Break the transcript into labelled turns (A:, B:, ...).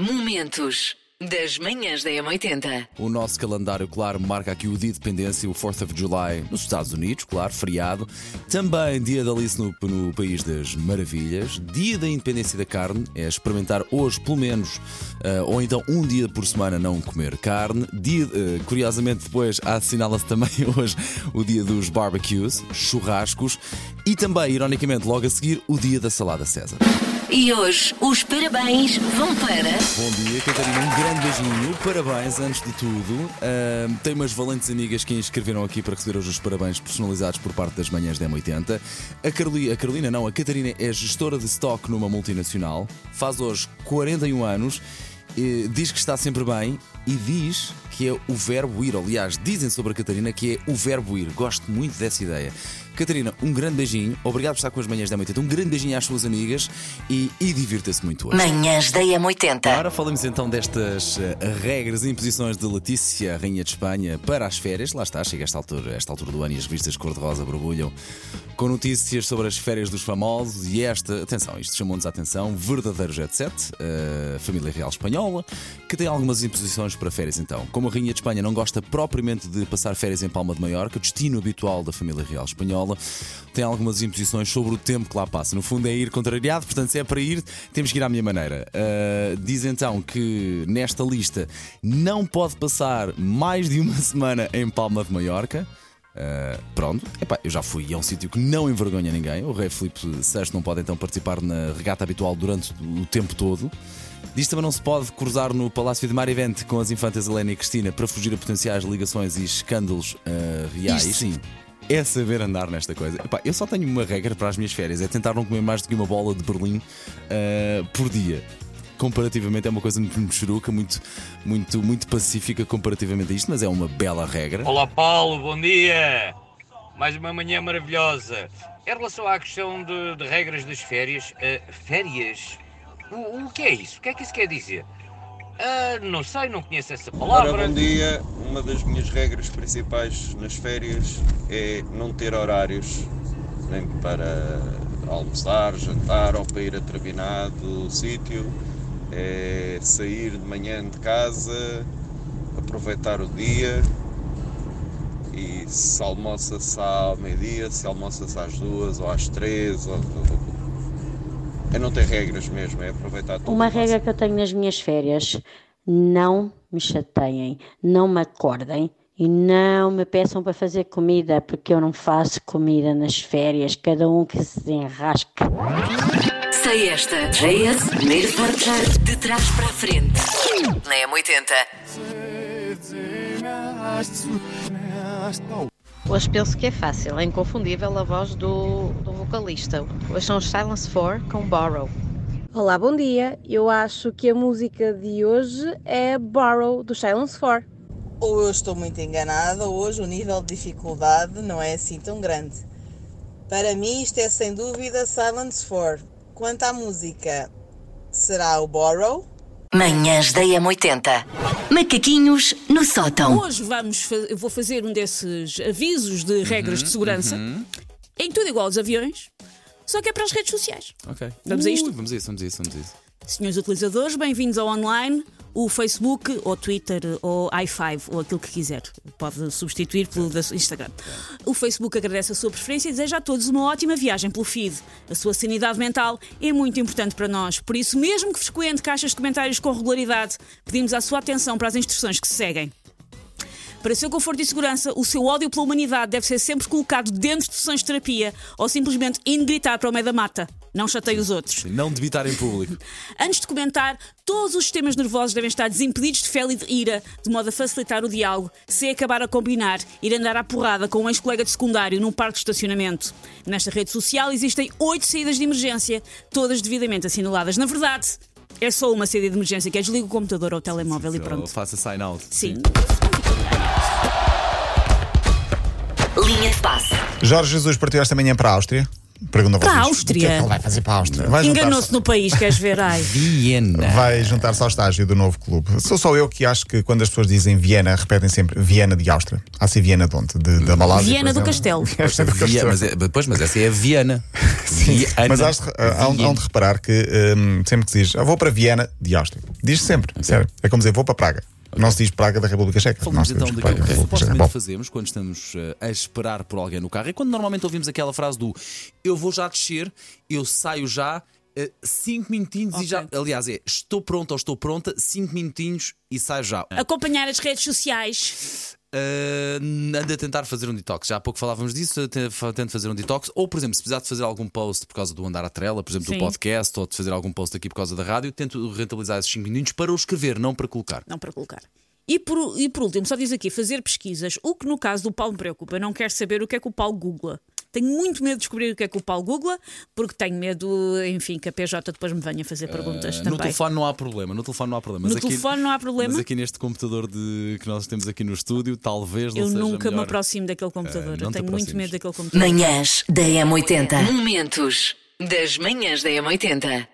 A: Momentos das manhãs da M80.
B: O nosso calendário, claro, marca aqui o dia de independência, o 4th of July, nos Estados Unidos, claro, feriado. Também dia da Alice no, no País das Maravilhas. Dia da independência da carne, é experimentar hoje, pelo menos, uh, ou então um dia por semana, não comer carne. Dia, uh, curiosamente, depois assinala-se também hoje o dia dos barbecues, churrascos. E também, ironicamente, logo a seguir, o dia da salada César.
A: E hoje os parabéns vão para.
B: Bom dia, Catarina. Um grande beijinho. Parabéns, antes de tudo. Uh, tem umas valentes amigas que inscreveram aqui para receber hoje os parabéns personalizados por parte das manhãs da M80. A Carolina, a Carolina não, a Catarina é gestora de stock numa multinacional, faz hoje 41 anos, diz que está sempre bem e diz que é o verbo ir. Aliás, dizem sobre a Catarina que é o verbo ir. Gosto muito dessa ideia. Catarina, um grande beijinho. Obrigado por estar com as manhãs da M80. Um grande beijinho às suas amigas e, e divirta-se muito hoje.
A: Manhãs da M80.
B: Agora falamos então destas uh, regras e imposições de Letícia, Rainha de Espanha, para as férias. Lá está, chega a esta altura, esta altura do ano e as revistas cor-de-rosa borbulham com notícias sobre as férias dos famosos. E esta, atenção, isto chamou-nos a atenção, verdadeiro jet set, uh, família real espanhola, que tem algumas imposições para férias então. Como a Rainha de Espanha não gosta propriamente de passar férias em Palma de Maiorca, destino habitual da família real espanhola, escola tem algumas imposições sobre o tempo que lá passa. No fundo, é ir contrariado, portanto, se é para ir, temos que ir à minha maneira. Uh, diz então que nesta lista não pode passar mais de uma semana em Palma de Maiorca. Uh, pronto, Epá, eu já fui a um sítio que não envergonha ninguém. O rei Filipe VI não pode então participar na regata habitual durante o tempo todo. Diz também não se pode cruzar no Palácio de Marivente com as infantas Helena e Cristina para fugir a potenciais ligações e escândalos uh, reais.
C: Isto sim
B: é saber andar nesta coisa. Epá, eu só tenho uma regra para as minhas férias: é tentar não comer mais do que uma bola de Berlim uh, por dia. Comparativamente é uma coisa muito mexeruca, muito, muito, muito pacífica comparativamente a isto, mas é uma bela regra.
D: Olá Paulo, bom dia! Mais uma manhã maravilhosa. Em relação à questão de, de regras das férias, uh, férias? O, o que é isso? O que é que isso quer dizer? Uh, não sei, não conheço essa palavra.
C: Ora, bom dia. Uma das minhas regras principais nas férias é não ter horários nem para almoçar, jantar ou para ir a determinado sítio. É sair de manhã de casa, aproveitar o dia e se almoça-se ao meio-dia, se almoça-se às duas ou às três, ou, é não ter regras mesmo, é aproveitar tudo.
E: Uma regra que eu tenho nas minhas férias: não me chateiem, não me acordem e não me peçam para fazer comida, porque eu não faço comida nas férias, cada um que se enrasque.
A: Sei esta. JS, primeiro forjar de trás para a frente. Na M80.
F: Hoje penso que é fácil, é inconfundível a voz do, do vocalista. Hoje são os Silence 4 com Borrow.
G: Olá, bom dia. Eu acho que a música de hoje é Borrow do Silence 4.
H: Ou eu estou muito enganada, ou hoje o nível de dificuldade não é assim tão grande. Para mim, isto é sem dúvida Silence 4. Quanto à música, será o Borrow?
A: Manhãs da M80. Macaquinhos no sótão.
I: Hoje vamos eu vou fazer um desses avisos de regras
B: Uhum,
I: de segurança em tudo igual aos aviões, só que é para as redes sociais.
B: Ok.
I: Vamos a isto?
B: Vamos a isso, vamos a isso, vamos a isso.
I: Senhores utilizadores, bem-vindos ao online, o Facebook, ou Twitter, ou i5, ou aquilo que quiser. Pode substituir pelo da Instagram. O Facebook agradece a sua preferência e deseja a todos uma ótima viagem pelo feed. A sua sanidade mental é muito importante para nós, por isso, mesmo que frequente caixas de comentários com regularidade, pedimos a sua atenção para as instruções que se seguem. Para seu conforto e segurança, o seu ódio pela humanidade deve ser sempre colocado dentro de sessões de terapia ou simplesmente indo gritar para o meio da mata. Não chateie os outros.
B: Não debitar em público.
I: Antes de comentar, todos os sistemas nervosos devem estar desimpedidos de fel e de ira, de modo a facilitar o diálogo, se acabar a combinar, ir andar à porrada com um ex-colega de secundário num parque de estacionamento. Nesta rede social existem oito saídas de emergência, todas devidamente assinaladas. Na verdade, é só uma saída de emergência, que é desliga o computador ou o telemóvel e
B: Ou
I: pronto.
B: Faça sign out.
I: Sim.
A: Linha de passe.
J: Jorge Jesus partiu esta manhã para a Áustria. Pergunta a
I: Para a
J: vocês,
I: Áustria.
J: O que é que ele vai fazer para a Áustria? Vai juntar-se-
I: Enganou-se no país, queres ver? Ai.
B: Viena.
J: Vai juntar-se ao estágio do novo clube. Sou só eu que acho que quando as pessoas dizem Viena, repetem sempre Viena de Áustria. Há se Viena de onde? De, da Malásia.
I: Viena
J: por
I: do
J: exemplo.
I: Castelo.
J: Viena do
B: Via-
J: Castelo.
B: mas, é, depois, mas essa é a Viena. Viena.
J: Mas hás de- há, há onde- há onde reparar que hum, sempre que se diz "Eu vou para Viena de Áustria, diz sempre, sério. É como dizer vou para Praga. Não se diz Praga da República Checa. não
B: Falamos então daquilo
J: Praga
B: que supostamente
J: Bom,
B: fazemos quando estamos eh, a esperar por alguém no carro. É quando normalmente ouvimos aquela frase do eu vou já descer, eu saio já. eh, Cinco minutinhos
I: Ok.
B: e já. Aliás, é estou pronto ou estou pronta, cinco minutinhos e saio já.
I: Acompanhar as redes sociais.
B: Uh, ando a tentar fazer um detox. Já há pouco falávamos disso, tento fazer um detox. Ou, por exemplo, se precisar de fazer algum post por causa do andar à trela, por exemplo,
I: Sim.
B: do podcast, ou de fazer algum post aqui por causa da rádio, tento rentabilizar esses 5 minutos para o escrever, não para colocar.
I: Não para colocar. E por, e por último, só diz aqui, fazer pesquisas. O que no caso do Paulo me preocupa. Não quero saber o que é que o Paulo googla. Tenho muito medo de descobrir o que é que o Paulo googla, porque tenho medo, enfim, que a PJ depois me venha fazer perguntas
B: Uh, no
I: também.
B: telefone não há problema, no telefone não há problema.
I: No
B: Mas aqui-
I: telefone não há problema?
B: Mas aqui neste computador de, que nós temos aqui no estúdio, talvez não
I: Eu
B: seja
I: nunca me
B: melhor.
I: aproximo daquele computador.
B: não
I: Eu
B: te
I: tenho muito medo daquele computador.
A: Manhãs da M80. Momentos das manhãs da M80.